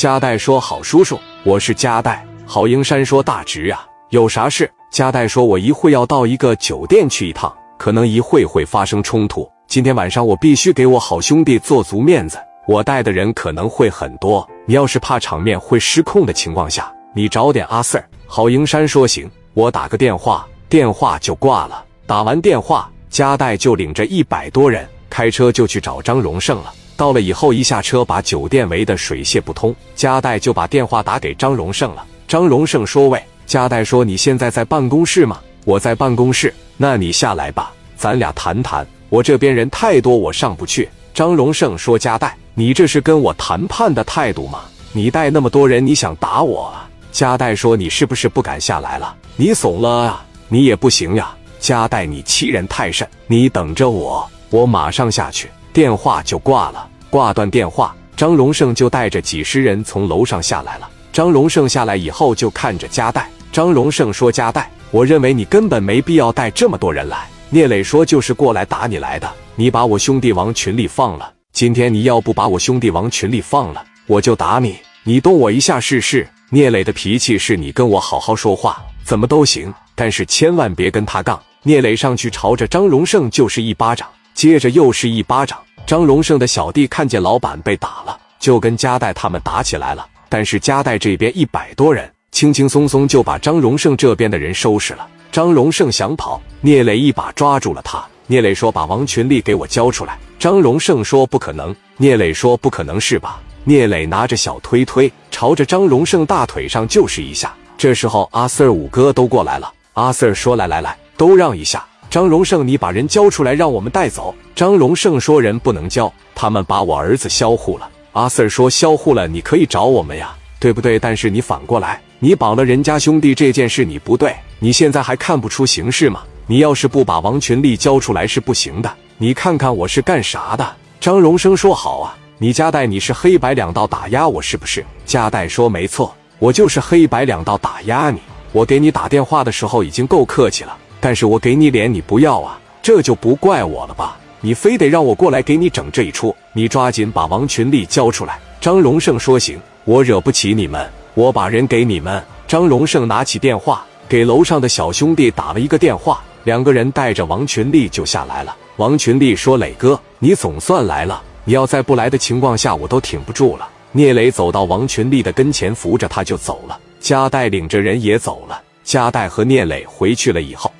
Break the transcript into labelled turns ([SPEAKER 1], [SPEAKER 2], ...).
[SPEAKER 1] 加代说：“好叔叔，我是加代。”郝英山说：“大侄啊，有啥事？”加代说：“我一会要到一个酒店去一趟，可能一会会发生冲突。今天晚上我必须给我好兄弟做足面子。我带的人可能会很多，你要是怕场面会失控的情况下，你找点阿 Sir。”郝英山说：“行，我打个电话。”电话就挂了。打完电话，加代就领着一百多人开车就去找张荣胜了。到了以后，一下车把酒店围得水泄不通。加代就把电话打给张荣胜了。张荣胜说：“喂，加代说你现在在办公室吗？我在办公室。那你下来吧，咱俩谈谈。我这边人太多，我上不去。”张荣胜说：“加代，你这是跟我谈判的态度吗？你带那么多人，你想打我啊？”加代说：“你是不是不敢下来了？你怂了啊？你也不行呀。”加代，你欺人太甚！你等着我，我马上下去。电话就挂了。挂断电话，张荣胜就带着几十人从楼上下来了。张荣胜下来以后，就看着加代。张荣胜说：“加代，我认为你根本没必要带这么多人来。”聂磊说：“就是过来打你来的。你把我兄弟往群里放了。今天你要不把我兄弟往群里放了，我就打你。你动我一下试试。”聂磊的脾气是你跟我好好说话，怎么都行，但是千万别跟他杠。聂磊上去朝着张荣胜就是一巴掌，接着又是一巴掌。张荣胜的小弟看见老板被打了，就跟加代他们打起来了。但是加代这边一百多人，轻轻松松就把张荣胜这边的人收拾了。张荣胜想跑，聂磊一把抓住了他。聂磊说：“把王群力给我交出来。”张荣胜说：“不可能。”聂磊说：“不可能是吧？”聂磊拿着小推推，朝着张荣胜大腿上就是一下。这时候阿 Sir 五哥都过来了。阿 Sir 说：“来来来，都让一下。”张荣胜，你把人交出来，让我们带走。张荣胜说：“人不能交，他们把我儿子销户了。”阿 Sir 说：“销户了，你可以找我们呀，对不对？但是你反过来，你绑了人家兄弟这件事你不对，你现在还看不出形势吗？你要是不把王群力交出来是不行的。你看看我是干啥的？”张荣生说：“好啊，你加代你是黑白两道打压我是不是？”加代说：“没错，我就是黑白两道打压你。我给你打电话的时候已经够客气了。”但是我给你脸，你不要啊，这就不怪我了吧？你非得让我过来给你整这一出，你抓紧把王群力交出来。张荣胜说：“行，我惹不起你们，我把人给你们。”张荣胜拿起电话给楼上的小兄弟打了一个电话，两个人带着王群力就下来了。王群力说：“磊哥，你总算来了，你要再不来的情况下，我都挺不住了。”聂磊走到王群力的跟前，扶着他就走了。加代领着人也走了。加代和聂磊回去了以后。